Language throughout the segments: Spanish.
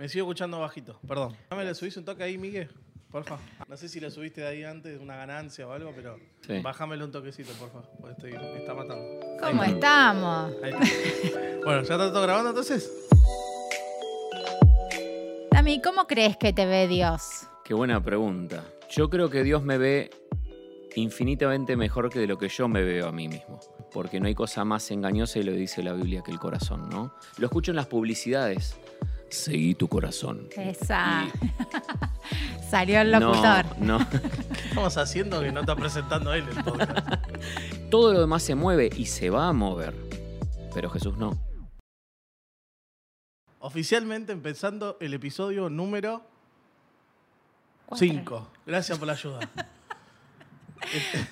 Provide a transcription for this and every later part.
Me sigo escuchando bajito, perdón. ¿Me le subís un toque ahí, Miguel? Porfa. No sé si le subiste de ahí antes, una ganancia o algo, pero Sí. bájamelo un toquecito, porfa. Porque estoy, me está matando. ¿Cómo Ahí estamos? Ahí está. bueno, ¿ya está todo grabando entonces? Tami, ¿cómo crees que te ve Dios? Qué buena pregunta. Yo creo que Dios me ve infinitamente mejor que de lo que yo me veo a mí mismo. Porque no hay cosa más engañosa y lo dice la Biblia que el corazón, ¿no? Lo escucho en las publicidades. Seguí tu corazón. Esa. Y- Salió el locutor. No, no. ¿Qué estamos haciendo que no está presentando él el podcast? Todo lo demás se mueve y se va a mover. Pero Jesús no. Oficialmente empezando el episodio número Cuatro. 5. Gracias por la ayuda.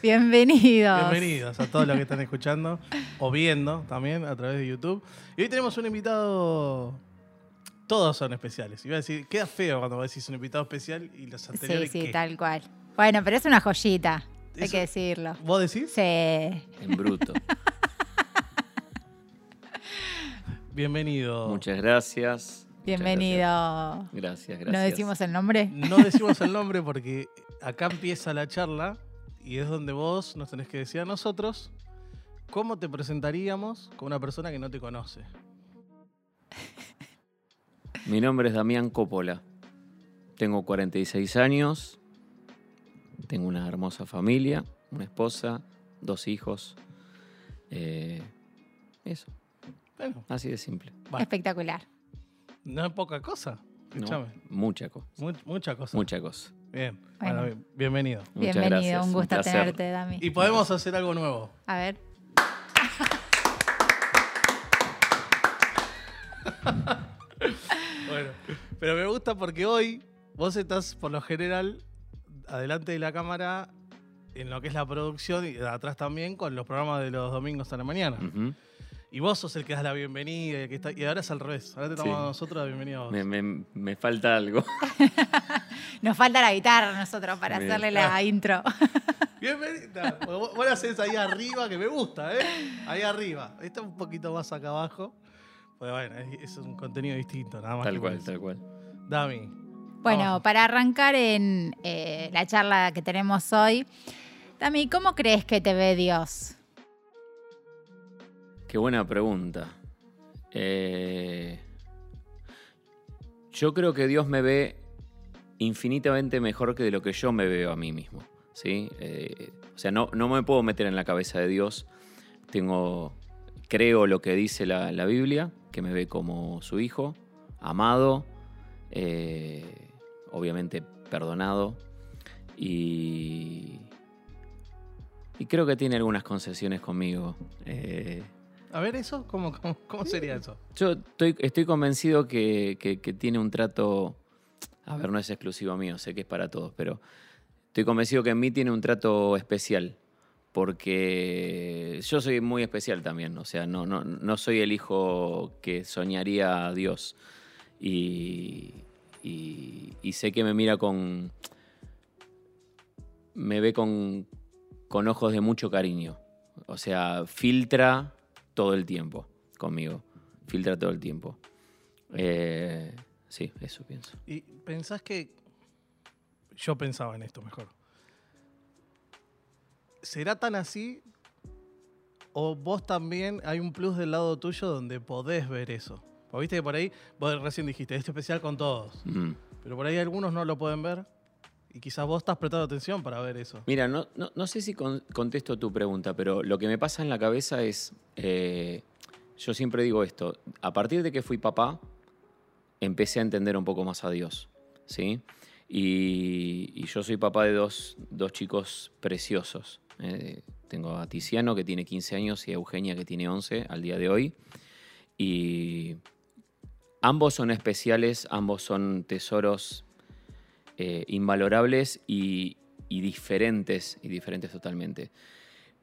Bienvenidos. Bienvenidos a todos los que están escuchando o viendo también a través de YouTube. Y hoy tenemos un invitado. Todos son especiales. Iba a decir, queda feo cuando vos decís un invitado especial y los Sí, anteriores. sí, ¿qué? tal cual. Bueno, pero es una joyita, hay que decirlo. ¿Vos decís? Sí. En bruto. Bienvenido. Muchas gracias. Muchas Bienvenido. Gracias, gracias. ¿No decimos el nombre? No decimos el nombre porque acá empieza la charla y es donde vos nos tenés que decir a nosotros cómo te presentaríamos con una persona que no te conoce. Mi nombre es Damián Coppola. Tengo 46 años. Tengo una hermosa familia, una esposa, dos hijos. Eh, eso, Bueno, así de simple. va, Espectacular. no es poca cosa. ¿no? Escuchame. Mucha cosa. Mu- mucha cosa. Mucha cosa. Bien. Bueno. Bueno, bien- bienvenido. Muchas Bienvenido, gracias, un un gusto placer. tenerte, Dami. Y podemos hacer algo nuevo. A ver. Bueno, pero me gusta porque hoy vos estás, por lo general, adelante de la cámara en lo que es la producción y atrás también con los programas de los domingos a la mañana. Ujú. Y vos sos el que das la bienvenida y, que está, y ahora es al revés. Ahora te Sí. tomamos nosotros la bienvenida a vos. me, me- me falta algo. Nos falta la guitarra a nosotros para Bien. hacerle la intro. Bienvenida. Vos, vos la haces ahí arriba, que me gusta, ¿eh? Ahí arriba. Está un poquito más acá abajo. Pues bueno, es, es un contenido distinto, nada más. Tal que cual, eso. tal cual. Dami. Bueno, Vamos. para arrancar en eh, la charla que tenemos hoy, Dami, ¿cómo crees que te ve Dios? Qué buena pregunta. Eh, yo creo que Dios me ve infinitamente mejor que de lo que yo me veo a mí mismo. ¿sí? Eh, o sea, no, no me puedo meter en la cabeza de Dios. Tengo, creo lo que dice la, la Biblia, que me ve como su hijo, amado, eh, obviamente perdonado y, y creo que tiene algunas concesiones conmigo. Eh, A ver, ¿eso? ¿Cómo, cómo, cómo sería eso? yo estoy, estoy convencido que, que- que tiene un trato. A ver, no es exclusivo mío, sé que es para todos, pero estoy convencido que en mí tiene un trato especial. Porque yo soy muy especial también. O sea, no, soy el hijo que soñaría a Dios. Y sé que me mira con. Me ve con, con ojos de mucho cariño. O sea, filtra todo el tiempo conmigo. Filtra todo el tiempo. Eh, sí, eso pienso. ¿Y pensás que... Yo pensaba en esto mejor. ¿Será tan así? ¿O vos también hay un plus del lado tuyo donde podés ver eso? Porque viste que por ahí, vos recién dijiste, esto especial con todos. Mm. Pero por ahí algunos no lo pueden ver. Y quizás vos estás prestando atención para ver eso. Mira, no, no, no sé si con- contesto tu pregunta, pero lo que me pasa en la cabeza es, eh, yo siempre digo esto, a partir de que fui papá, empecé a entender un poco más a Dios, ¿sí? Y, y yo soy papá de dos, dos chicos preciosos. Eh, tengo a Tiziano, que tiene 15 años, y a Eugenia, que tiene 11 al día de hoy. Y ambos son especiales, ambos son tesoros eh, invalorables y, diferentes, y diferentes totalmente.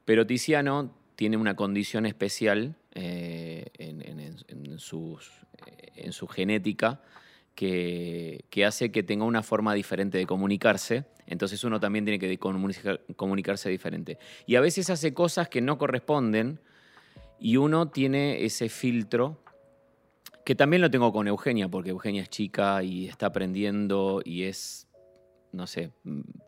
Pero Tiziano tiene una condición especial eh, en su genética que, que hace que tenga una forma diferente de comunicarse. Entonces uno también tiene que comunicar- comunicarse diferente. Y a veces hace cosas que no corresponden y uno tiene ese filtro Que también lo tengo con Eugenia, porque Eugenia es chica y está aprendiendo y es, no sé,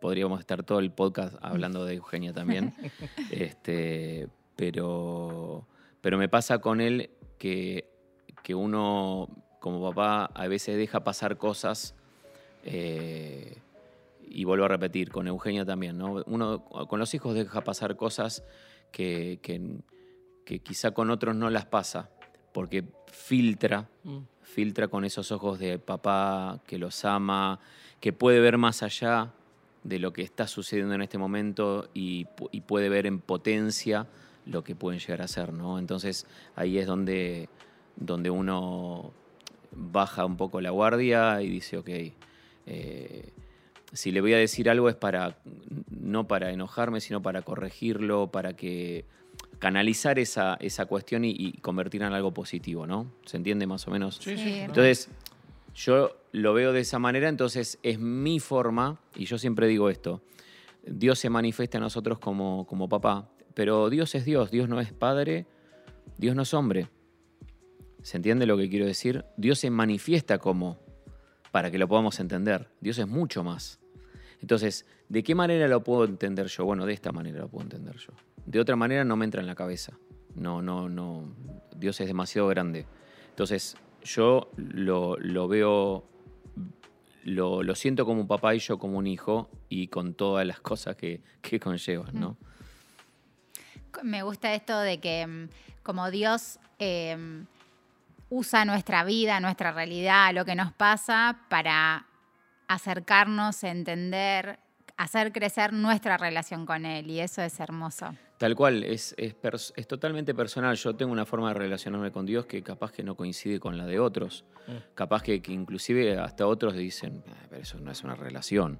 podríamos estar todo el podcast hablando de Eugenia también. este, pero, pero me pasa con él que, que uno, como papá, a veces deja pasar cosas. eh, y vuelvo a repetir, con Eugenia también, ¿no? Uno con los hijos deja pasar cosas que, que- que quizá con otros no las pasa, porque filtra, Mm. filtra con esos ojos de papá que los ama, que puede ver más allá de lo que está sucediendo en este momento y puede ver en potencia lo que pueden llegar a ser, ¿no? Entonces ahí es donde, donde uno baja un poco la guardia y dice, ok, eh, si le voy a decir algo es para, no para enojarme, sino para corregirlo, para que canalizar esa, esa cuestión y, y convertirla en algo positivo, ¿no? ¿Se entiende más o menos? Sí, Sí. Entonces, yo lo veo de esa manera, entonces es mi forma, y yo siempre digo esto, Dios se manifiesta en nosotros como, como papá, pero Dios es Dios, Dios no es padre, Dios no es hombre. ¿Se entiende lo que quiero decir? Dios se manifiesta como, para que lo podamos entender, Dios es mucho más. Entonces, ¿de qué manera lo puedo entender yo? Bueno, de esta manera lo puedo entender yo. De otra manera no me entra en la cabeza. No, no, no. Dios es demasiado grande. Entonces, yo lo, lo veo, lo, lo siento como un papá y yo como un hijo y con todas las cosas que, que ¿no? Me gusta esto de que mm, como Dios eh, usa nuestra vida, nuestra realidad, lo que nos pasa para acercarnos, entender, hacer crecer nuestra relación con Él. Y eso es hermoso. Tal cual, es, es, pers- es totalmente personal. Yo tengo una forma de relacionarme con Dios que capaz que no coincide con la de otros. Mm. Capaz que, que inclusive hasta otros dicen, "Ah, pero eso no es una relación.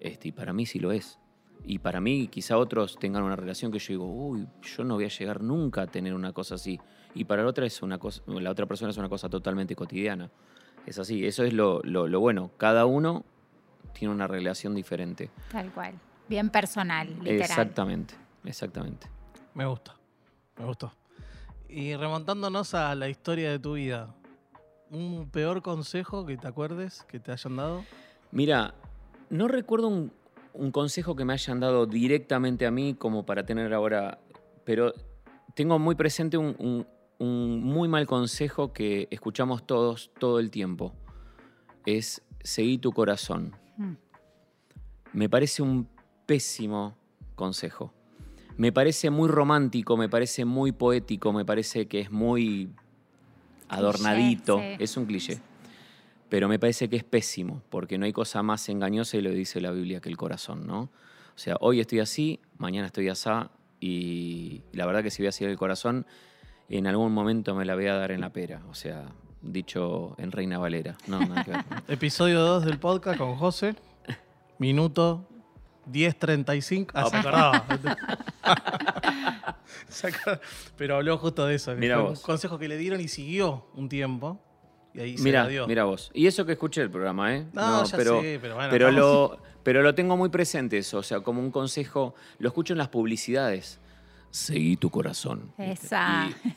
Este, y para mí sí lo es. Y para mí quizá otros tengan una relación que yo digo, uy, yo no voy a llegar nunca a tener una cosa así. Y para la otra, es una cosa, la otra persona es una cosa totalmente cotidiana. Es así, eso es lo, lo- lo bueno. Cada uno tiene una relación diferente. Tal cual. Bien personal, literal. Exactamente, exactamente. Me gusta, me gustó. Y remontándonos a la historia de tu vida, ¿un peor consejo que te acuerdes que te hayan dado? Mira, no recuerdo un, un consejo que me hayan dado directamente a mí como para tener ahora, pero tengo muy presente un, un- un muy mal consejo que escuchamos todos todo el tiempo. Es seguí tu corazón. Mm. Me parece un pésimo consejo. Me parece muy romántico, me parece muy poético, me parece que es muy adornadito. sí. Es un cliché. Pero me parece que es pésimo, porque no hay cosa más engañosa y lo dice la Biblia que el corazón, ¿no? O sea, hoy estoy así, mañana estoy asá, y la verdad que si voy a seguir el corazón, en algún momento me la voy a dar en la pera. O sea, dicho en Reina Valera. No, nada que ver. Episodio 2 del podcast con José, minuto 10.35. Ah, se Ah. acordaba. Se acordaba. Pero habló justo de eso. Mira vos. Un consejo que le dieron y siguió un tiempo. Y ahí se Mira, la dio. mira vos. Y eso que escuché el programa, ¿eh? No, ya pero, sé, pero bueno, pero estamos- lo, pero lo tengo muy presente eso, o sea, como un consejo, lo escucho en las publicidades. Seguí tu corazón. Esa. Y-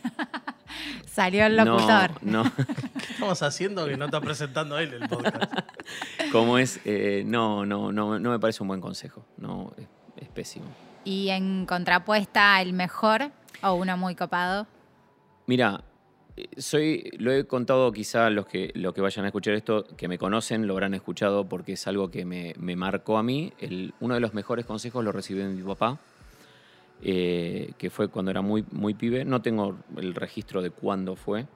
Salió el locutor. No, ¿Qué estamos haciendo que no está presentando él el podcast? como es, eh, no, no, no, no me parece un buen consejo. No, es, es pésimo. Y en contrapuesta, el mejor o uno muy copado. Mira, eh, soy, lo he contado quizá los que, los que vayan a escuchar esto, que me conocen, lo habrán escuchado porque es algo que me, me marcó a mí. El- uno de los mejores consejos lo recibí de mi papá, eh, que fue cuando era muy, muy pibe. No tengo el registro de cuándo fue,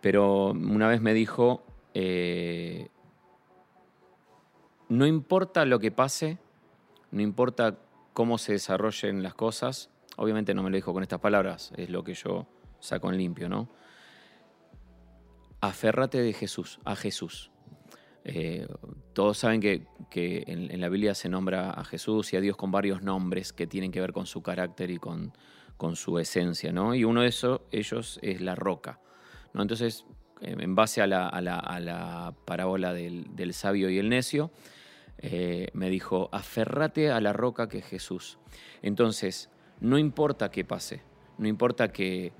pero una vez me dijo, eh, no importa lo que pase, no importa cómo se desarrollen las cosas, obviamente no me lo dijo con estas palabras, es lo que yo saco en limpio, ¿no? Aférrate de Jesús, a Jesús. Eh, todos saben que, en, la Biblia se nombra a Jesús y a Dios con varios nombres que tienen que ver con su carácter y con, su esencia, ¿no? Y uno de esos, ellos es la roca, ¿no? Entonces, eh, en base a la, parábola del, sabio y el necio, eh, me dijo, aférrate a la roca que es Jesús. Entonces, no importa qué pase, no importa que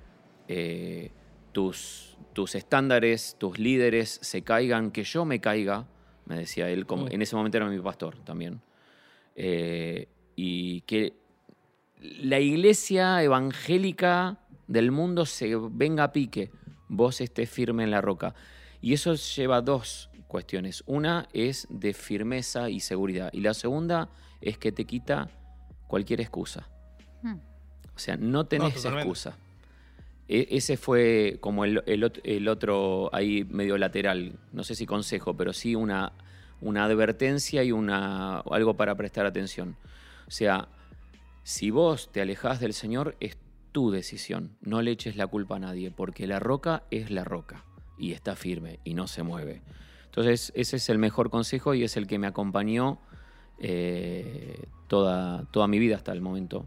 tus, tus estándares, tus líderes se caigan, que yo me caiga, me decía él, como, Mm. en ese momento era mi pastor también. Eh, y que la iglesia evangélica del mundo se venga a pique, vos estés firme en la roca. Y eso lleva dos cuestiones. Una es de firmeza y seguridad. Y la segunda es que te quita cualquier excusa. Hmm. O sea, no tenés excusa. E- ese fue como el, el ot- el otro ahí medio lateral. No sé si consejo, pero sí una, una advertencia y una, algo para prestar atención. O sea, si vos te alejás del Señor, es tu decisión. No le eches la culpa a nadie, porque la roca es la roca y está firme y no se mueve. Entonces, ese es el mejor consejo y es el que me acompañó eh, toda, toda mi vida hasta el momento.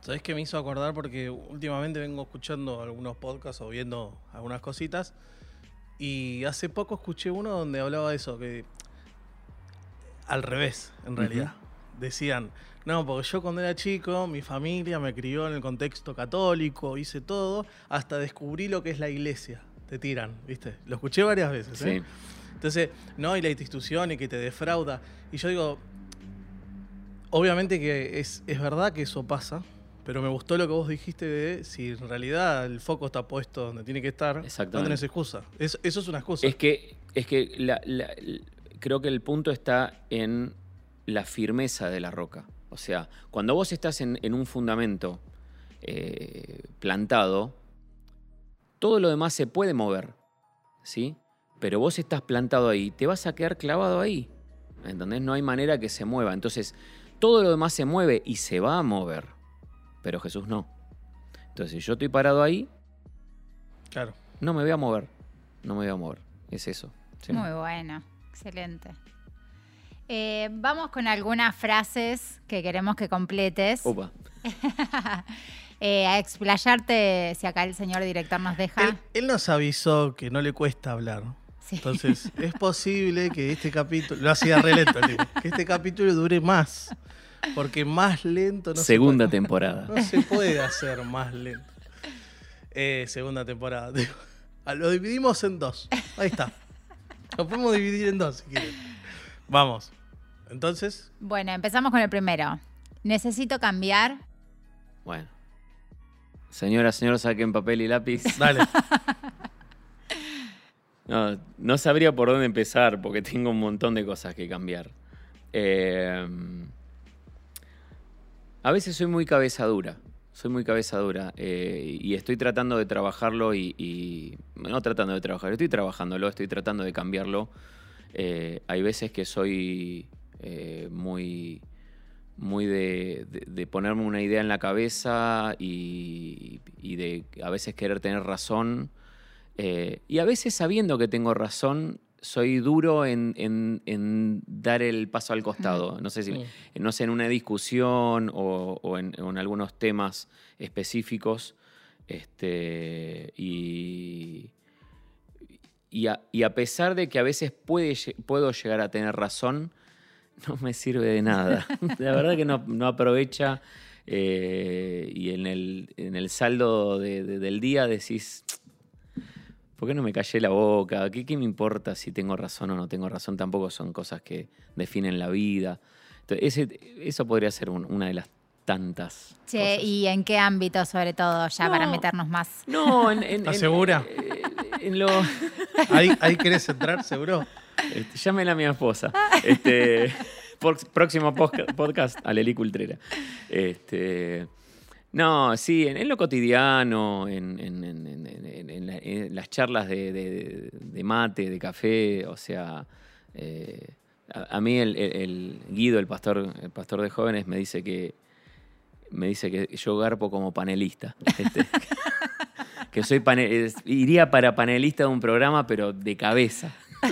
¿Sabés qué me hizo acordar? Porque últimamente vengo escuchando algunos podcasts o viendo algunas cositas. Y hace poco escuché uno donde hablaba de eso, que al revés, en realidad. Decían, no, porque yo cuando era chico, mi familia me crió en el contexto católico, hice todo, hasta descubrí lo que es la iglesia. Te tiran, ¿viste? Lo escuché varias veces. ¿eh? Sí. Entonces, no, y la institución y que te defrauda. Y yo digo, obviamente que es, es verdad que eso pasa, pero me gustó lo que vos dijiste de si en realidad el foco está puesto donde tiene que estar, no tenés excusa. Es- eso es una excusa. Es que, es que la- la- l- creo que el punto está en la firmeza de la roca. O sea, cuando vos estás en, en un fundamento eh, plantado, todo lo demás se puede mover, ¿sí? Pero vos estás plantado ahí, te vas a quedar clavado ahí. ¿Entendés? No hay manera que se mueva. Entonces, todo lo demás se mueve y se va a mover. Pero Jesús no. Entonces, si yo estoy parado ahí, Claro. no me voy a mover. No me voy a mover. Es eso. Sí. Muy bueno, excelente. Eh, vamos con algunas frases que queremos que completes. Opa. Eh, a explayarte, si acá el señor director nos deja. Él, él nos avisó que no le cuesta hablar. Sí. Entonces, es posible que este capítulo, lo hacía re lento, que este capítulo dure más. Porque más lento no se Segunda puede. temporada. No se puede hacer más lento. Eh, segunda temporada. Ah, Lo dividimos en dos. Ahí está. Lo podemos dividir en dos si quieren. Vamos. Entonces, Bueno, empezamos con el primero. Necesito cambiar. Bueno. Señora, señor, saquen papel y lápiz. dale. No, no sabría por dónde empezar porque tengo un montón de cosas que cambiar. Eh, a veces soy muy cabeza dura. Soy muy cabeza dura. eh, y estoy tratando de trabajarlo y, No tratando de trabajar, estoy trabajándolo, estoy tratando de cambiarlo. Eh, hay veces que soy eh, muy. Muy de, de- ponerme una idea en la cabeza y, y de a veces querer tener razón. Eh, y a veces sabiendo que tengo razón, soy duro en, en- en dar el paso al costado. No sé si, no sé, en una discusión o, o en, o en algunos temas específicos. Este, y, y, a, y a pesar de que a veces puede, puedo llegar a tener razón, no me sirve de nada. La verdad que no, no aprovecha. eh, y en el, en el saldo de- de- del día decís, ¿por qué no me callé la boca? ¿Qué, ¿Qué me importa si tengo razón o no tengo razón? Tampoco son cosas que definen la vida. Entonces, ese- eso podría ser un- una de las tantas. Che, cosas. ¿y en qué ámbito, sobre todo, ya para No. meternos más? No, en, en, ¿Estás en- segura? eh, en lo, Ahí, ahí querés entrar, seguro. Este, llámela a mi esposa. Este, por- próximo podcast, Aleli Cultrera. Este, no, sí, en, en lo cotidiano, en, en- en- en- en- en la- en las charlas de, de- de mate, de café, o sea, eh, a, a mí el, el- el Guido, el pastor, el pastor de jóvenes, me dice que me dice que yo garpo como panelista. este, que soy pane- es- iría para panelista de un programa, pero de cabeza.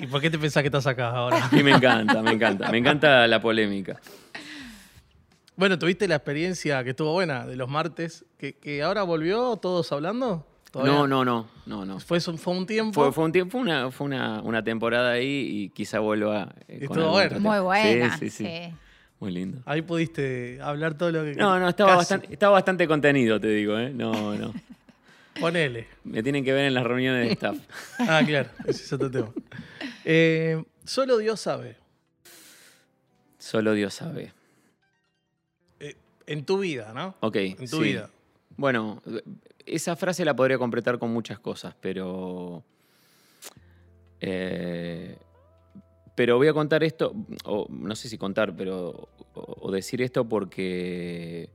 ¿Y por qué te pensás que estás acá ahora? Y me encanta, me encanta. Me encanta la polémica. Bueno, ¿tuviste la experiencia que estuvo buena de los martes? ¿Que, que ahora volvió todos hablando? ¿Todavía? No, no, no, no, no. Fue, fue un tiempo. Fue, fue un tiempo, una, fue una, una temporada ahí y quizá vuelva eh, Estuvo bueno. Muy buena. Sí, sí, sí. sí. Muy lindo. Ahí pudiste hablar todo lo que No, no, estaba casi. bastante, estaba bastante contenido, te digo, ¿eh? No, no. Ponele. Me tienen que ver en las reuniones de staff. Ah, claro, ese es otro tema. Eh, solo Dios sabe. Solo Dios sabe. En tu vida, ¿no? Ok. En tu sí. vida. Bueno, esa frase la podría completar con muchas cosas, pero. eh, pero voy a contar esto, o no sé si contar, pero. O, o decir esto porque.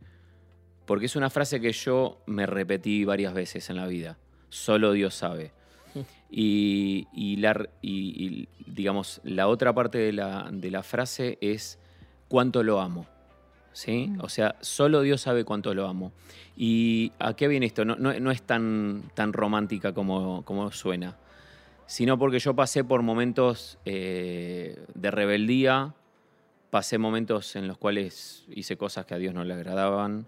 Porque es una frase que yo me repetí varias veces en la vida. Solo Dios sabe. Y, y la, y- y, digamos, la otra parte de la, de la frase es cuánto lo amo. ¿Sí? O sea, solo Dios sabe cuánto lo amo. ¿Y a qué viene esto? No, no- no es tan, tan romántica como, como suena, sino porque yo pasé por momentos eh, de rebeldía, pasé momentos en los cuales hice cosas que a Dios no le agradaban.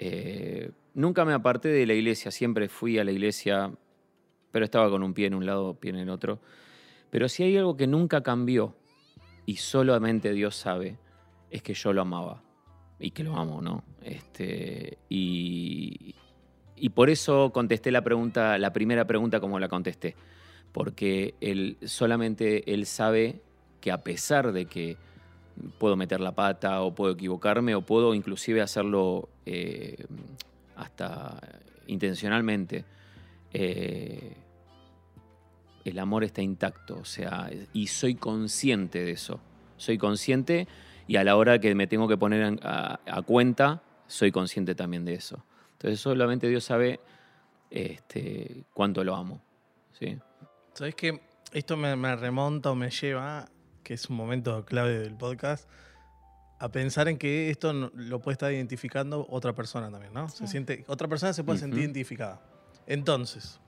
Eh, nunca me aparté de la iglesia, siempre fui a la iglesia, pero estaba con un pie en un lado, pie en el otro. Pero si hay algo que nunca cambió y solamente Dios sabe, es que yo lo amaba y que lo amo, ¿no? Este, y, y por eso contesté la pregunta, la primera pregunta como la contesté, porque él solamente él sabe que a pesar de que puedo meter la pata o puedo equivocarme o puedo inclusive hacerlo eh, hasta intencionalmente, eh, el amor está intacto, o sea, y soy consciente de eso, soy consciente y a la hora que me tengo que poner a, a cuenta, soy consciente también de eso. Entonces solamente Dios sabe este, cuánto lo amo. ¿sí? ¿Sabes qué? Esto me, me remonta o me lleva, que es un momento clave del podcast, a pensar en que esto lo puede estar identificando otra persona también, ¿no? Se siente, otra persona se puede sentir identificada. Entonces,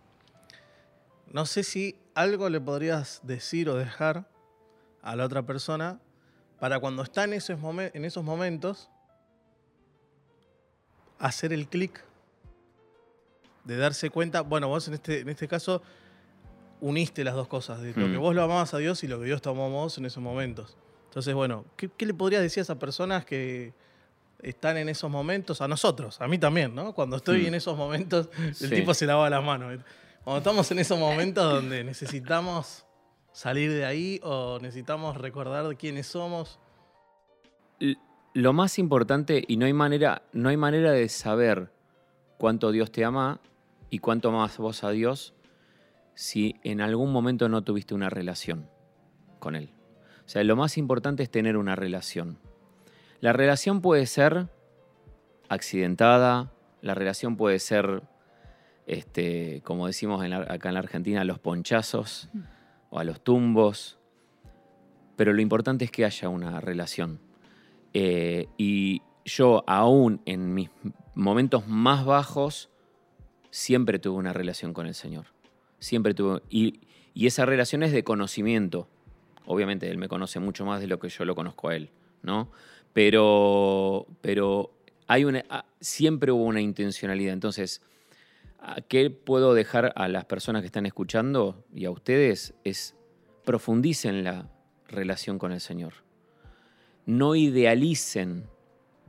no sé si algo le podrías decir o dejar a la otra persona para cuando está en esos, momen- en esos momentos hacer el clic de darse cuenta, bueno, vos en este, en este caso uniste las dos cosas, de lo Mm. que vos lo amabas a Dios y lo que Dios te amó a vos en esos momentos. Entonces, bueno, ¿qué, qué le podrías decir a esas personas que están en esos momentos? A nosotros, a mí también, ¿no? Cuando estoy Mm. en esos momentos, el Sí. tipo se lava las manos. Cuando estamos en esos momentos donde necesitamos salir de ahí o necesitamos recordar quiénes somos. Lo más importante, y no hay manera, no hay manera de saber cuánto Dios te ama y cuánto más vos a Dios si en algún momento no tuviste una relación con Él. O sea, lo más importante es tener una relación. La relación puede ser accidentada, la relación puede ser, este, como decimos en la- acá en la Argentina, los ponchazos o a los tumbos, pero lo importante es que haya una relación. Eh, y yo, aún en mis momentos más bajos, siempre tuve una relación con el Señor. Siempre tuve. Y, y esa relación es de conocimiento. Obviamente, Él me conoce mucho más de lo que yo lo conozco a Él, ¿no? Pero, pero hay una, ah, siempre hubo una intencionalidad. Entonces, ¿a ¿qué puedo dejar a las personas que están escuchando y a ustedes? Es profundicen la relación con el Señor no idealicen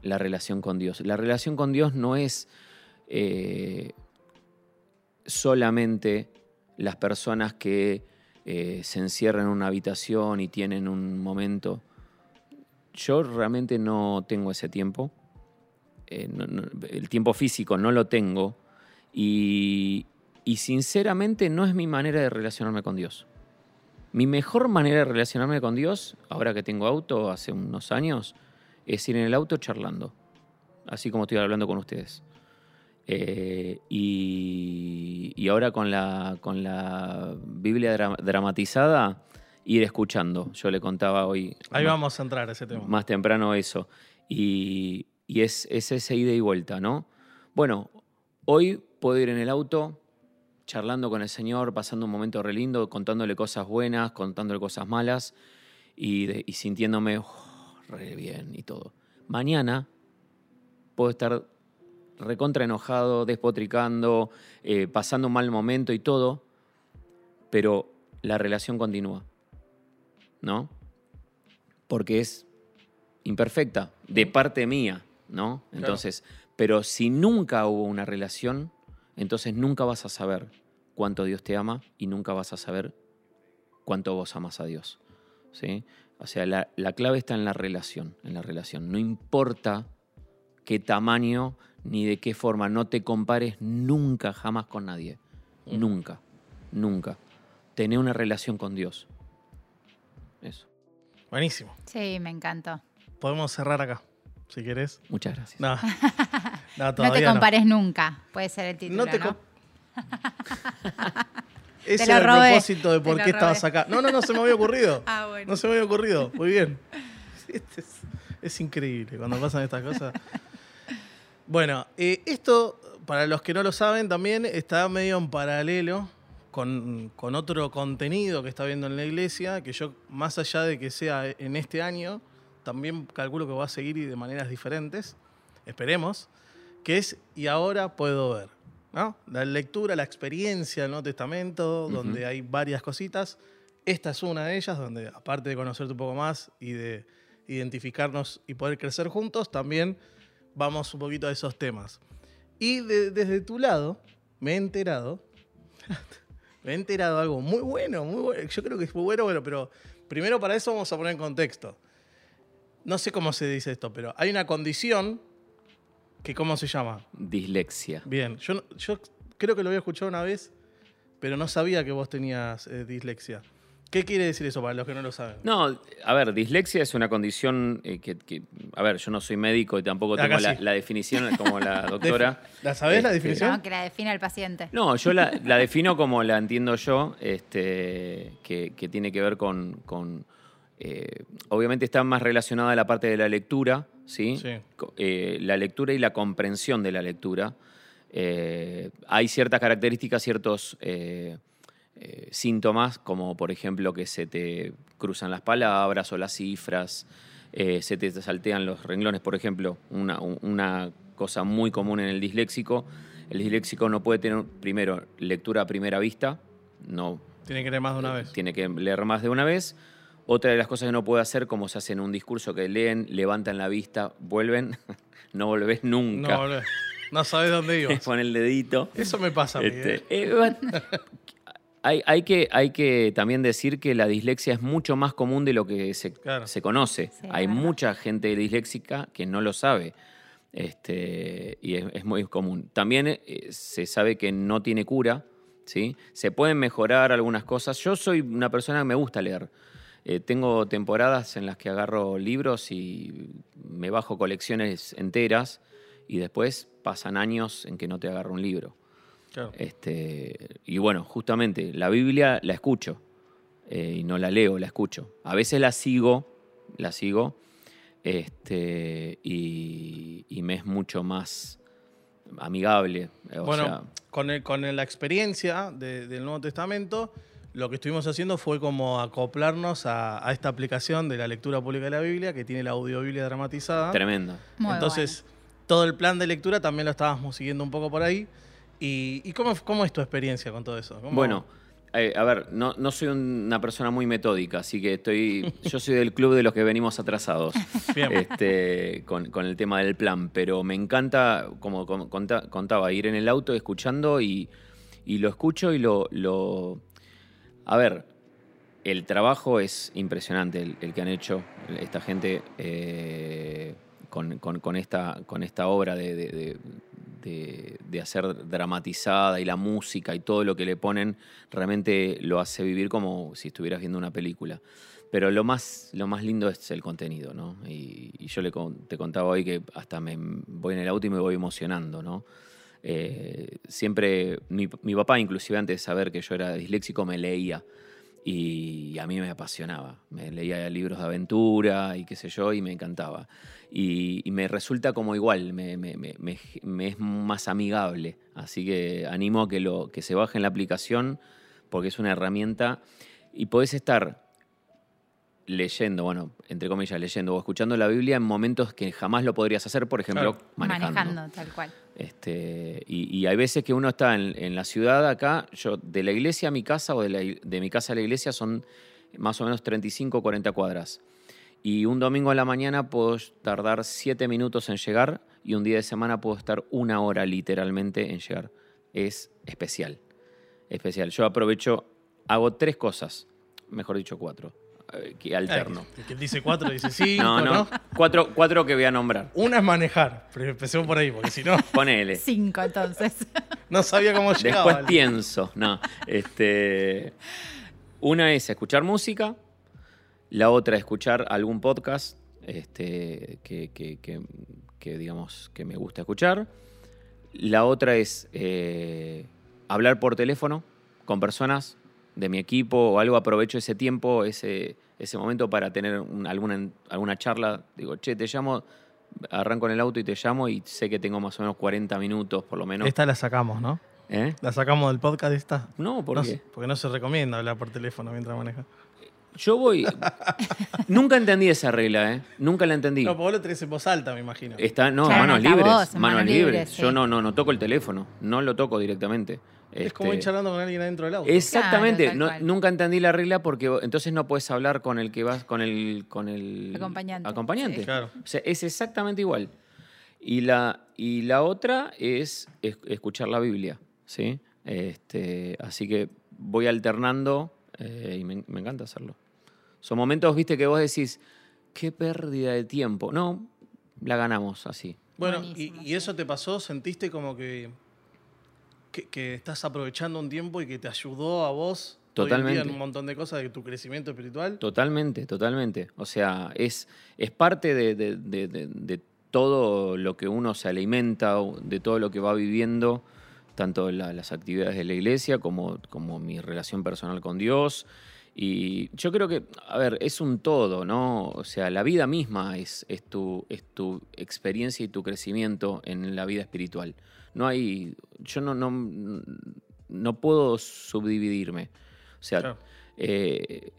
la relación con Dios. La relación con Dios no es eh, solamente las personas que eh, se encierran en una habitación y tienen un momento. Yo realmente no tengo ese tiempo. Eh, el tiempo físico no lo tengo. Y, y sinceramente no es mi manera de relacionarme con Dios. Mi mejor manera de relacionarme con Dios, ahora que tengo auto hace unos años, es ir en el auto charlando. Así como estoy hablando con ustedes. Eh, y, y ahora con la, con la Biblia dra- dramatizada, ir escuchando. Yo le contaba hoy. Ahí más- vamos a entrar a ese tema. más temprano eso. Y, y es, es ese ida y vuelta, ¿no? Bueno, hoy puedo ir en el auto charlando con el Señor, pasando un momento re lindo, contándole cosas buenas, contándole cosas malas y, de- y sintiéndome oh, re bien y todo. Mañana puedo estar recontra enojado, despotricando, eh, pasando un mal momento y todo, pero la relación continúa, ¿no? Porque es imperfecta, de parte mía, ¿no? Entonces, pero si nunca hubo una relación, entonces nunca vas a saber cuánto Dios te ama y nunca vas a saber cuánto vos amas a Dios. ¿sí? O sea, la, la clave está en la relación, en la relación. No importa qué tamaño ni de qué forma, no te compares nunca, jamás con nadie. Mm. Nunca, nunca. Tener una relación con Dios. Eso. Buenísimo. Sí, me encantó. Podemos cerrar acá, si querés. Muchas gracias. No, no, No te compares nunca, puede ser el título, No ¿no? te com- Ese Te era el robé, propósito de por qué estabas robé. acá. No, no, no se me había ocurrido. Ah, bueno. No se me había ocurrido. Muy bien. Este es, es increíble cuando pasan estas cosas. Bueno, eh, esto, para los que no lo saben, también está medio en paralelo con, con otro contenido que está viendo en la iglesia, que yo, más allá de que sea en este año, también calculo que va a seguir y de maneras diferentes, esperemos, que es Y ahora puedo ver. ¿no? La lectura, la experiencia del Nuevo Testamento, donde hay varias cositas. Esta es una de ellas, donde aparte de conocerte un poco más y de identificarnos y poder crecer juntos, también vamos un poquito a esos temas. Y de- desde tu lado, me he enterado, me he enterado algo muy bueno, muy bueno. Yo creo que es muy bueno, bueno, pero primero para eso vamos a poner en contexto. No sé cómo se dice esto, pero hay una condición que, ¿cómo se llama? Dislexia. Bien, yo, creo que lo había escuchado una vez, pero no sabía que vos tenías eh, dislexia. ¿Qué quiere decir eso para los que no lo saben? No, a ver, dislexia es una condición eh, que, que- a ver, yo no soy médico y tampoco tengo la, sí. la definición como la doctora. ¿La sabés la Este, definición? No, que la define el paciente. No, yo la, la defino como la entiendo yo, este, que, que tiene que ver con, con, eh, obviamente está más relacionada a la parte de la lectura, ¿sí? Eh, la lectura y la comprensión de la lectura. Eh, hay ciertas características, ciertos síntomas, como por ejemplo que se te cruzan las palabras o las cifras, se te saltean los renglones, por ejemplo, una, un- una cosa muy común en el disléxico. El disléxico no puede tener, primero, lectura a primera vista, no Tiene que leer más de una vez. tiene que leer más de una vez. Otra de las cosas que no puede hacer, como se hace en un discurso, que leen, levantan la vista, vuelven, no volvés No, nunca. boludo. no sabes dónde ibas. Pon el dedito. Eso me pasa a mí. Este, ¿eh? eh, bueno, hay, hay que, hay que también decir que la dislexia es mucho más común de lo que se, Claro. se conoce. Sí, hay mucha gente disléxica que no lo sabe. Este, y es, es muy común. También eh, se sabe que no tiene cura. ¿sí? Se pueden mejorar algunas cosas. Yo soy una persona que me gusta leer. Eh, tengo temporadas en las que agarro libros y me bajo colecciones enteras y después pasan años en que no te agarro un libro. Claro. Este, y bueno, justamente la Biblia la escucho eh, y no la leo, la escucho. A veces la sigo, la sigo, este, y, y me es mucho más amigable. o bueno, sea, con, el- con la experiencia de- del Nuevo Testamento, lo que estuvimos haciendo fue como acoplarnos a, a esta aplicación de la lectura pública de la Biblia, que tiene la audiobiblia dramatizada. tremendo. Muy Entonces, todo el plan de lectura también lo estábamos siguiendo un poco por ahí. ¿Y, y cómo, cómo es tu experiencia con todo eso? ¿Cómo- Bueno, eh, a ver, no, no soy una persona muy metódica, así que estoy. Yo soy del club de los que venimos atrasados. Bien. este, con, con el tema del plan, pero me encanta, como, como conta- contaba, ir en el auto escuchando y, y lo escucho y lo, lo... A ver, el trabajo es impresionante el, que han hecho esta gente eh, con, esta, con esta obra de, de- hacer dramatizada y la música y todo lo que le ponen realmente lo hace vivir como si estuvieras viendo una película. Pero lo más, lo más lindo es el contenido, ¿no? Y, yo le te contaba hoy que hasta me voy en el auto y me voy emocionando, ¿no? Eh, siempre, mi, papá inclusive antes de saber que yo era disléxico me leía y a mí me apasionaba. Me leía libros de aventura y qué sé yo y me encantaba. Y, me resulta como igual, me es más amigable. Así que animo a que, lo, que se baje en la aplicación porque es una herramienta y podés estar leyendo, bueno, entre comillas, leyendo o escuchando la Biblia en momentos que jamás lo podrías hacer, por ejemplo, Claro. manejando. manejando. tal cual. Este, y, y hay veces que uno está en, en la ciudad acá, yo de la iglesia a mi casa o de, la de mi casa a la iglesia son más o menos 35 o 40 cuadras. Y un domingo a la mañana puedo tardar siete minutos en llegar y un día de semana puedo estar una hora literalmente en llegar. Es especial, especial. Yo aprovecho, hago tres cosas, mejor dicho cuatro, que alterno. El que dice cuatro dice cinco, No, ¿no? no, cuatro, cuatro que voy a nombrar. Una es manejar, pero empecemos por ahí, porque si no, Ponele. Cinco, entonces. no sabía cómo llegaba. Después pienso. No. Este, una es escuchar música. La otra es escuchar algún podcast este, que, que- que- que, digamos, que me gusta escuchar. La otra es eh, hablar por teléfono con personas de mi equipo o algo. Aprovecho ese tiempo, ese, ese momento para tener un- alguna, alguna charla. Digo, che, te llamo, arranco en el auto y te llamo y sé que tengo más o menos 40 minutos por lo menos. Esta la sacamos, ¿no? ¿Eh? La sacamos del podcast esta. No, ¿por No qué? porque no se recomienda hablar por teléfono mientras maneja. Yo voy. Nunca entendí esa regla, ¿eh? Nunca la entendí. No, porque vos lo tenés en voz alta, me imagino. Está, no, Claro, manos libres. manos, manos libres. libres, Yo no, no, no toco el teléfono. No lo toco directamente. Es como Este, ir charlando con alguien adentro del auto. Exactamente. Claro, No- nunca entendí la regla porque entonces no puedes hablar con el que vas, con el, con el Acompañante, acompañante. sí. Claro. O sea, es exactamente igual. Y la, y la otra es, es- escuchar la Biblia, ¿sí? Este, así que voy alternando eh, y me, me encanta hacerlo. Son momentos, viste, que vos decís, qué pérdida de tiempo. No, la ganamos así. Bueno, y, eso te pasó? ¿Sentiste como que, que, que estás aprovechando un tiempo y que te ayudó a vos hoy en día Totalmente. en un montón de cosas de tu crecimiento espiritual? Totalmente, totalmente. O sea, es, es parte de, de- de- todo lo que uno se alimenta, de todo lo que va viviendo, tanto la- las actividades de la iglesia como, como mi relación personal con Dios. Y yo creo que, a ver, es un todo, ¿no? O sea, la vida misma es, es, tu, es tu experiencia y tu crecimiento en la vida espiritual. No hay, yo no, no, no puedo subdividirme. O sea, Claro. eh,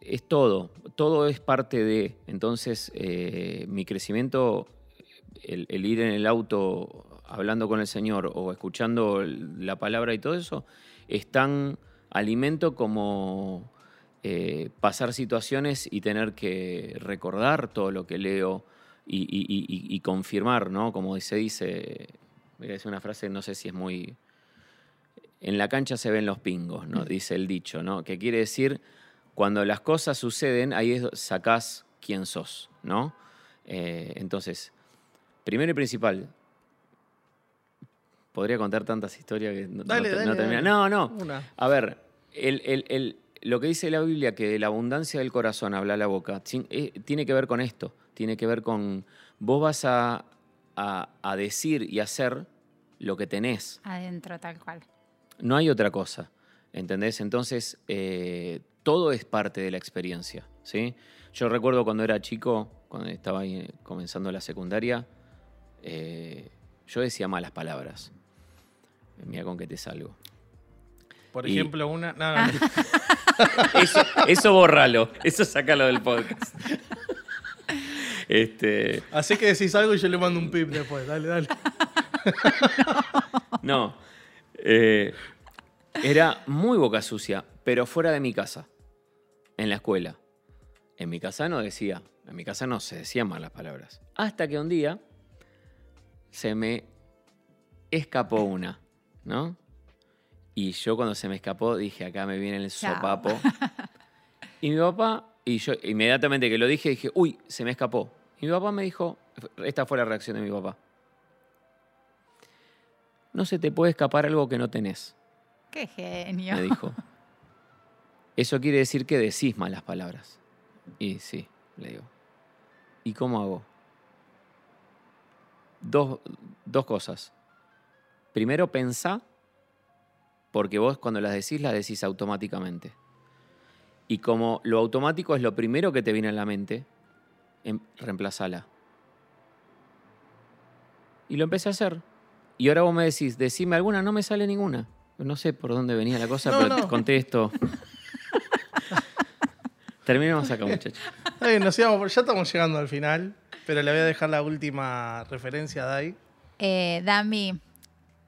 es todo, todo es parte de. Entonces, eh, mi crecimiento, el, el ir en el auto hablando con el Señor o escuchando la palabra y todo eso, es tan alimento como eh, pasar situaciones y tener que recordar todo lo que leo y, y- y- y- y confirmar, ¿no? Como se dice, voy a decir una frase, no sé si es muy... En la cancha se ven los pingos, ¿no? Dice el dicho, ¿no? Que quiere decir, cuando las cosas suceden, ahí es, sacás quién sos, ¿no? Eh, entonces, primero y principal, podría contar tantas historias que no, Dale, no dale, no termina. No, no. Una. A ver, el- el- el- lo que dice la Biblia, que de la abundancia del corazón habla la boca, eh, tiene que ver con esto, tiene que ver con vos vas a, a- a decir y hacer lo que tenés, Adentro, tal cual. no hay otra cosa, ¿entendés? Entonces, eh, todo es parte de la experiencia, ¿sí? Yo recuerdo cuando era chico, cuando estaba ahí comenzando la secundaria, eh, yo decía malas palabras. Mira con qué te salgo. Por Y- ejemplo, una. No, no, Eso, eso bórralo, eso sácalo del podcast. Este, Así que decís algo y yo le mando un pip después. Dale, dale. no. eh, era muy boca sucia, pero fuera de mi casa, en la escuela. En mi casa no decía, en mi casa no se decían malas palabras. Hasta que un día se me escapó una, ¿no? Y yo cuando se me escapó dije, acá me viene el Chao. sopapo. Y mi papá, y yo inmediatamente que lo dije, dije, uy, se me escapó. Mi papá me dijo, esta fue la reacción de mi papá. No se te puede escapar algo que no tenés, Qué genio. me dijo. Eso quiere decir que decís malas palabras. Y sí, le digo. ¿Y cómo hago? Dos, dos cosas. Primero, pensá, porque vos cuando las decís, las decís automáticamente. Y como lo automático es lo primero que te viene a la mente, reemplazala. Y lo empecé a hacer. Y ahora vos me decís, decime alguna, no me sale ninguna. No sé por dónde venía la cosa, No, pero no. te contesto. Terminemos acá, muchachos. Nos íbamos ya estamos llegando al final, pero le voy a dejar la última referencia a Dai. Eh, Dami,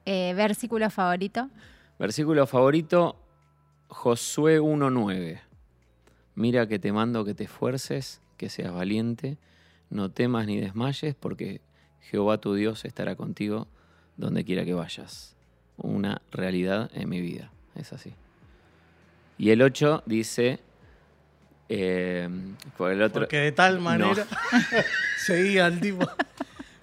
eh, versículo favorito. Versículo favorito, Josué 1.9. Mira que te mando que te esfuerces, que seas valiente, no temas ni desmayes, porque Jehová tu Dios estará contigo donde quiera que vayas. Una realidad en mi vida, es así. Y el 8 dice, eh, por el otro, Porque de tal No. manera seguía el tipo.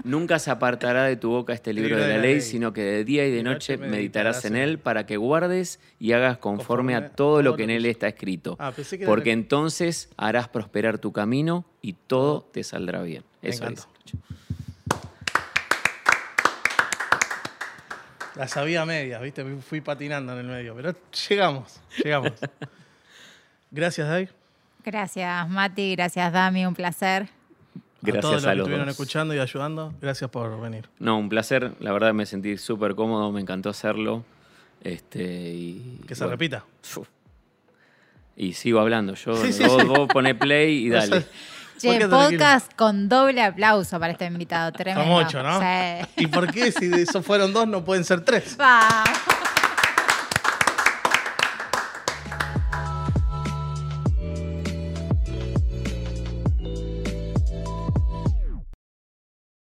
Nunca se apartará de tu boca este libro de la ley, sino que de día y de noche meditarás en él para que guardes y hagas conforme a todo lo que en él está escrito. Ah, era Porque entonces harás prosperar tu camino y todo te saldrá bien. Eso dice. La sabía a medias, ¿viste? Fui patinando en el medio. Pero llegamos, llegamos. Gracias, Dai. Gracias, Mati. Gracias, Dami. Un placer. A todos Gracias los a que los estuvieron dos. escuchando y ayudando. Gracias por venir. No, un placer. La verdad me sentí súper cómodo, me encantó hacerlo. Este, y, Que se bueno, repita. uf. Y sigo hablando. Yo, Sí, sí, vos, sí. vos poné play y dale. Che, tranquilo. podcast con doble aplauso para este invitado. Tremendo. Son ocho, ¿no? Sí. ¿Y por qué si de esos fueron dos no pueden ser tres? Vamos.